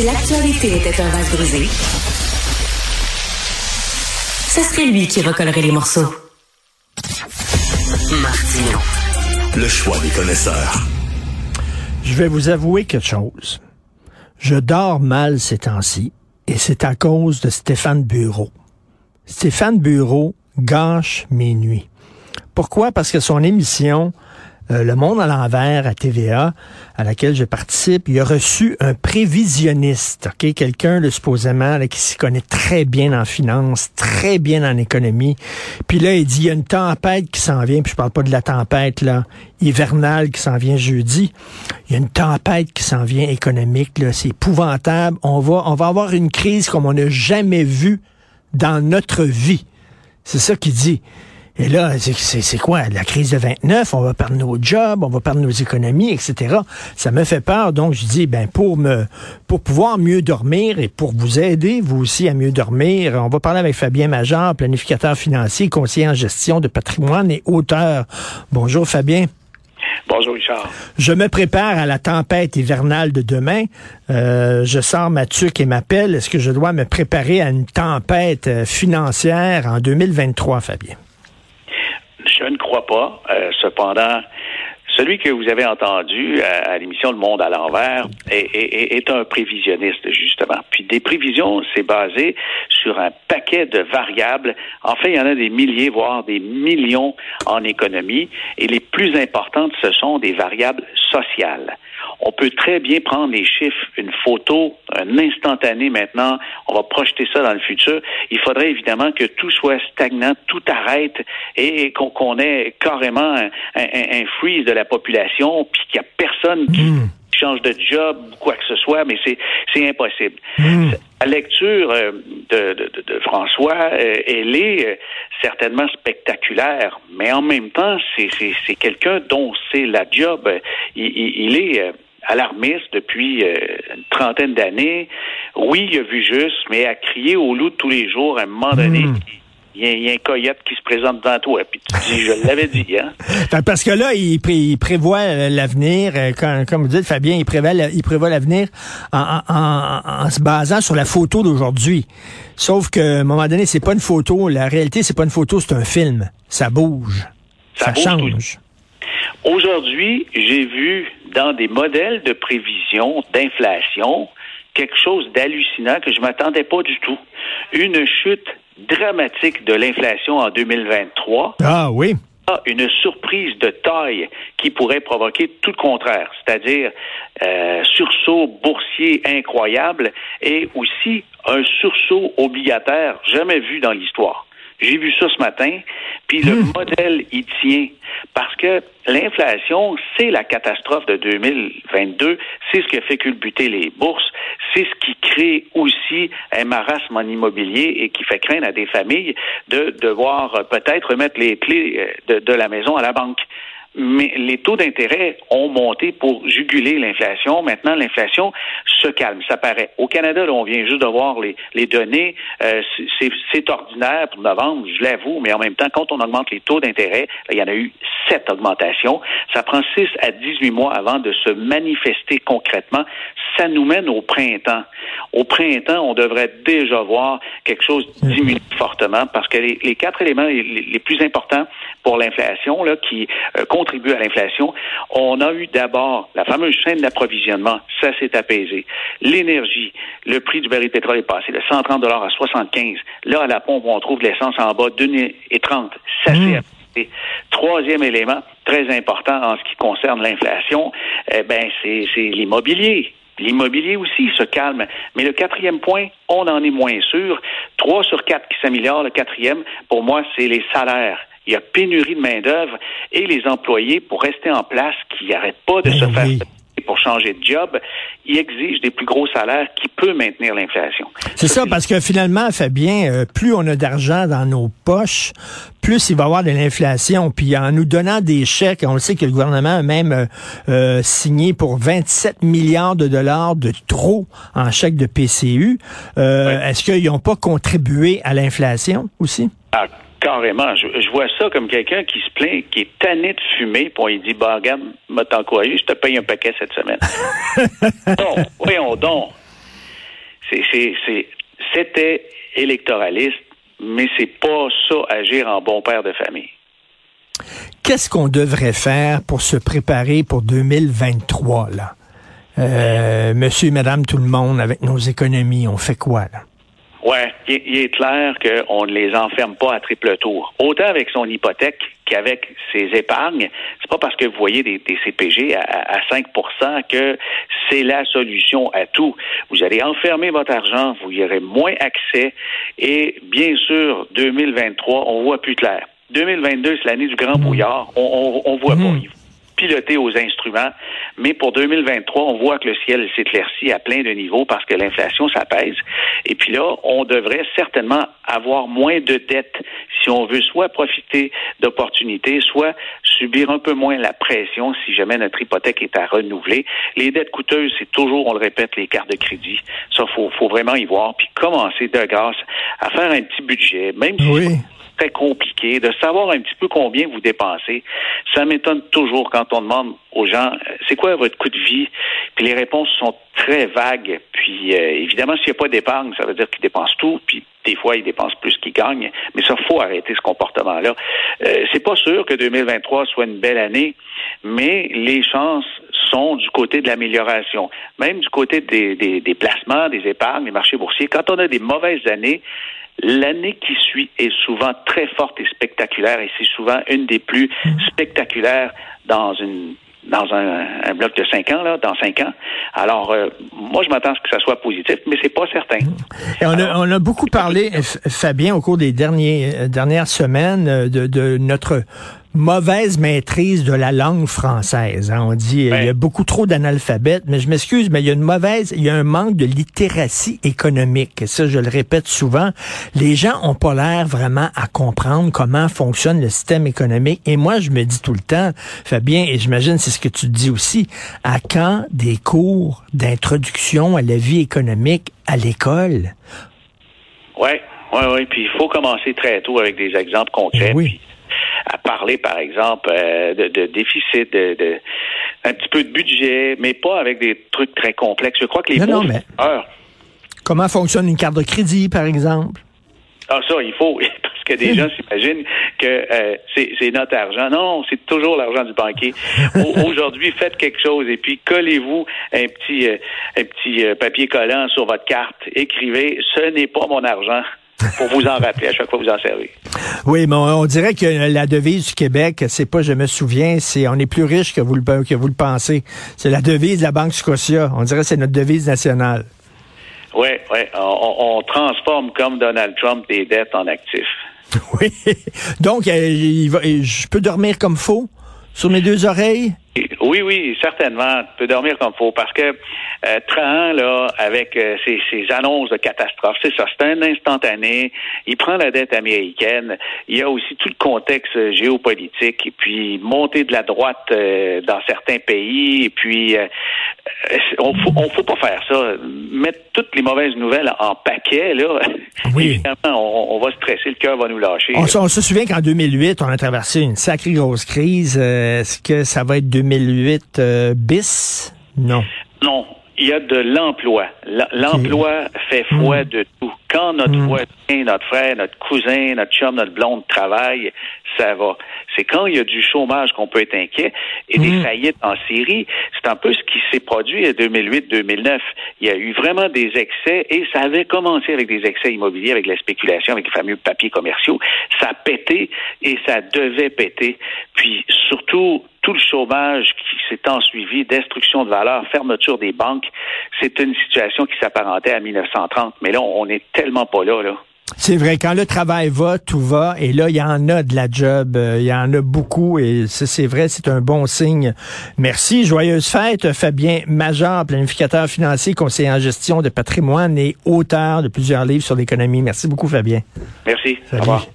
Si l'actualité était un vase brisé, ce serait lui qui recollerait les morceaux. Martino. Le choix des connaisseurs. Je vais vous avouer quelque chose. Je dors mal ces temps-ci et c'est à cause de Stéphane Bureau. Stéphane Bureau gâche mes nuits. Pourquoi? Parce que son émission euh, Le Monde à l'envers à TVA, à laquelle je participe, il a reçu un prévisionniste, ok, quelqu'un supposément qui s'y connaît très bien en finance, très bien en économie. Puis là, il dit il y a une tempête qui s'en vient. Puis je parle pas de la tempête là hivernale qui s'en vient jeudi. Il y a une tempête qui s'en vient économique. Là, c'est épouvantable. On va, on va avoir une crise comme on n'a jamais vu dans notre vie. C'est ça qu'il dit. Et là, c'est quoi? La crise de 29, on va perdre nos jobs, on va perdre nos économies, etc. Ça me fait peur. Donc, je dis, ben, pour me, pour pouvoir mieux dormir et pour vous aider, vous aussi, à mieux dormir, on va parler avec Fabien Major, planificateur financier, conseiller en gestion de patrimoine et auteur. Bonjour, Fabien. Bonjour Richard. Je me prépare à la tempête hivernale de demain. Euh, je sors ma tuque et ma pelle. Est-ce que je dois me préparer à une tempête euh, financière en 2023, Fabien? Crois pas. Euh, cependant, celui que vous avez entendu à, l'émission Le Monde à l'envers est, un prévisionniste, justement. Puis des prévisions, c'est basé sur un paquet de variables. En fait, il y en a des milliers, voire des millions en économie. Et les plus importantes, ce sont des variables sociales. On peut très bien prendre les chiffres, une photo, un instantané maintenant, on va projeter ça dans le futur. Il faudrait évidemment que tout soit stagnant, tout arrête et qu'on ait carrément un, freeze de la population, puis qu'il n'y a personne qui hmm. change de job ou quoi que ce soit, mais c'est impossible. Hmm. La lecture euh, de, François, euh, elle est euh, certainement spectaculaire, mais en même temps, c'est quelqu'un dont c'est la job. il est alarmiste depuis euh, une trentaine d'années. Oui, il a vu juste, mais a crié au loup tous les jours à un moment donné. Hmm. Il y, a, un coyote qui se présente devant toi. Puis tu dis, je l'avais dit, hein? Parce que là, il, prévoit euh, l'avenir, euh, comme vous dites, Fabien, il prévoit, il prévoit l'avenir en, se basant sur la photo d'aujourd'hui. Sauf qu'à un moment donné, c'est pas une photo. La réalité, c'est pas une photo, c'est un film. Ça bouge. Ça, change. Aujourd'hui, j'ai vu dans des modèles de prévision d'inflation quelque chose d'hallucinant que je m'attendais pas du tout. Une chute dramatique de l'inflation en 2023. Ah oui. Une surprise de taille qui pourrait provoquer tout le contraire, c'est-à-dire euh, sursaut boursier incroyable et aussi un sursaut obligataire jamais vu dans l'histoire. J'ai vu ça ce matin, puis le hmm. modèle y tient. Parce que l'inflation, c'est la catastrophe de 2022, c'est ce qui a fait culbuter les bourses, c'est ce qui crée aussi un marasme en immobilier et qui fait craindre à des familles de devoir peut-être remettre les clés euh, de la maison à la banque mais les taux d'intérêt ont monté pour juguler l'inflation. Maintenant, l'inflation se calme, ça paraît. Au Canada, là, on vient juste de voir les, les données. Euh, c'est ordinaire pour novembre, je l'avoue, mais en même temps, quand on augmente les taux d'intérêt, il y en a eu sept augmentations. Ça prend six à dix-huit mois avant de se manifester concrètement. Ça nous mène au printemps. Au printemps, on devrait déjà voir quelque chose diminuer fortement parce que les, quatre éléments les, plus importants pour l'inflation, là, qui euh, contribue à l'inflation. On a eu d'abord la fameuse chaîne d'approvisionnement, ça s'est apaisé. L'énergie, le prix du baril de pétrole est passé de 130 dollars à 75. Là, à la pompe, on trouve l'essence en bas et 30. Ça s'est mmh. apaisé. Troisième élément, très important en ce qui concerne l'inflation, eh ben c'est l'immobilier. L'immobilier aussi se calme. Mais le quatrième point, on en est moins sûr. Trois sur quatre qui s'améliorent. Le quatrième, pour moi, c'est les salaires il y a pénurie de main-d'œuvre et les employés, pour rester en place, qui n'arrêtent pas de ben se faire pour changer de job, ils exigent des plus gros salaires qui peuvent maintenir l'inflation. C'est ça, parce que finalement, Fabien, euh, plus on a d'argent dans nos poches, plus il va y avoir de l'inflation. Puis en nous donnant des chèques, on le sait que le gouvernement a même euh, euh, signé pour 27 milliards de dollars de trop en chèques de PCU. Est-ce qu'ils n'ont pas contribué à l'inflation aussi? Ah, Carrément. Je, vois ça comme quelqu'un qui se plaint, qui est tanné de fumer, puis il dit, bah, regarde, m'a t'encouragé, je te paye un paquet cette semaine. donc, voyons donc. c'était électoraliste, mais c'est pas ça agir en bon père de famille. Qu'est-ce qu'on devrait faire pour se préparer pour 2023 là? Euh, monsieur et madame tout le monde avec nos économies, on fait quoi là? Ouais, il, est clair qu'on ne les enferme pas à triple tour. Autant avec son hypothèque qu'avec ses épargnes. C'est pas parce que vous voyez des, CPG à, à 5% que c'est la solution à tout. Vous allez enfermer votre argent, vous y aurez moins accès et bien sûr, 2023, on voit plus clair. 2022, c'est l'année du grand mmh. brouillard. On, on, voit pas. Piloter aux instruments. Mais pour 2023, on voit que le ciel s'éclaircit à plein de niveaux parce que l'inflation s'apaise. Et puis là, on devrait certainement avoir moins de dettes si on veut soit profiter d'opportunités, soit subir un peu moins la pression si jamais notre hypothèque est à renouveler. Les dettes coûteuses, c'est toujours, on le répète, les cartes de crédit. Ça, faut, faut vraiment y voir. Puis commencer de grâce à faire un petit budget, même si oui compliqué, de savoir un petit peu combien vous dépensez. Ça m'étonne toujours quand on demande aux gens, euh, c'est quoi votre coût de vie? Puis les réponses sont très vagues. Puis euh, évidemment, s'il n'y a pas d'épargne, ça veut dire qu'ils dépensent tout. Puis des fois, ils dépensent plus qu'ils gagnent. Mais ça, faut arrêter ce comportement-là. Euh, c'est pas sûr que 2023 soit une belle année, mais les chances sont du côté de l'amélioration, même du côté des, des placements, des épargnes, des marchés boursiers. Quand on a des mauvaises années, L'année qui suit est souvent très forte et spectaculaire, et c'est souvent une des plus spectaculaires dans une dans un, bloc de cinq ans, là, dans cinq ans. Alors, euh, moi, je m'attends à ce que ça soit positif, mais c'est pas certain. Et on, a, on a beaucoup parlé, Fabien, au cours des derniers, euh, dernières semaines, euh, de, de notre mauvaise maîtrise de la langue française. Hein. On dit il y a beaucoup trop d'analphabètes, mais je m'excuse, mais il y a une mauvaise, il y a un manque de littératie économique. Ça, je le répète souvent. Les gens ont pas l'air vraiment à comprendre comment fonctionne le système économique. Et moi, je me dis tout le temps, Fabien, et j'imagine c'est ce que tu dis aussi, à quand des cours d'introduction à la vie économique à l'école? Oui, oui, oui. Puis il faut commencer très tôt avec des exemples concrets. Oui à parler, par exemple, euh, de, déficit, de, un petit peu de budget, mais pas avec des trucs très complexes. Je crois que les non, mais Comment fonctionne une carte de crédit, par exemple? Ah, ça, il faut, parce que des gens s'imaginent que euh, c'est notre argent. Non, c'est toujours l'argent du banquier. Aujourd'hui, faites quelque chose et puis collez-vous un petit, euh, un petit papier collant sur votre carte. Écrivez, ce n'est pas mon argent pour vous en rappeler à chaque fois que vous en servez. Oui, mais on, dirait que la devise du Québec, c'est pas je me souviens, c'est on est plus riche que vous le, que vous le pensez. C'est la devise de la Banque Scotia. On dirait que c'est notre devise nationale. Oui, oui. On, transforme comme Donald Trump des dettes en actifs. Oui. Donc, euh, je peux dormir comme faux sur mes deux oreilles? Oui, oui, certainement. Tu peux dormir comme faut parce que euh, Trahan, là, avec euh, ses, annonces de catastrophe, c'est ça, c'est un instantané. Il prend la dette américaine. Il y a aussi tout le contexte géopolitique et puis montée de la droite euh, dans certains pays et puis euh, on faut, on faut pas faire ça. Mettre toutes les mauvaises nouvelles en paquet, là, oui. évidemment, on, va stresser, le cœur va nous lâcher. On, on se souvient qu'en 2008, on a traversé une sacrée grosse crise. Est-ce que ça va être 2008 euh, bis? Non. Non, il y a de l'emploi. L'emploi fait foi hmm. de tout. Quand notre hmm. voisin, notre frère, notre cousin, notre chum, notre blonde travaille, ça va. C'est quand il y a du chômage qu'on peut être inquiet et des hmm. faillites en série. C'est un peu ce qui s'est produit en 2008-2009. Il y a eu vraiment des excès et ça avait commencé avec des excès immobiliers, avec la spéculation, avec les fameux papiers commerciaux. Ça a pété et ça devait péter. Puis surtout, tout le chômage qui s'est ensuivi, destruction de valeur, fermeture des banques, c'est une situation qui s'apparentait à 1930. Mais là, on n'est tellement pas là, là. C'est vrai, quand le travail va, tout va, et là, il y en a de la job, euh, il y en a beaucoup, et c'est vrai, c'est un bon signe. Merci, joyeuse fête, Fabien Major, planificateur financier, conseiller en gestion de patrimoine et auteur de plusieurs livres sur l'économie. Merci beaucoup, Fabien. Merci, au revoir.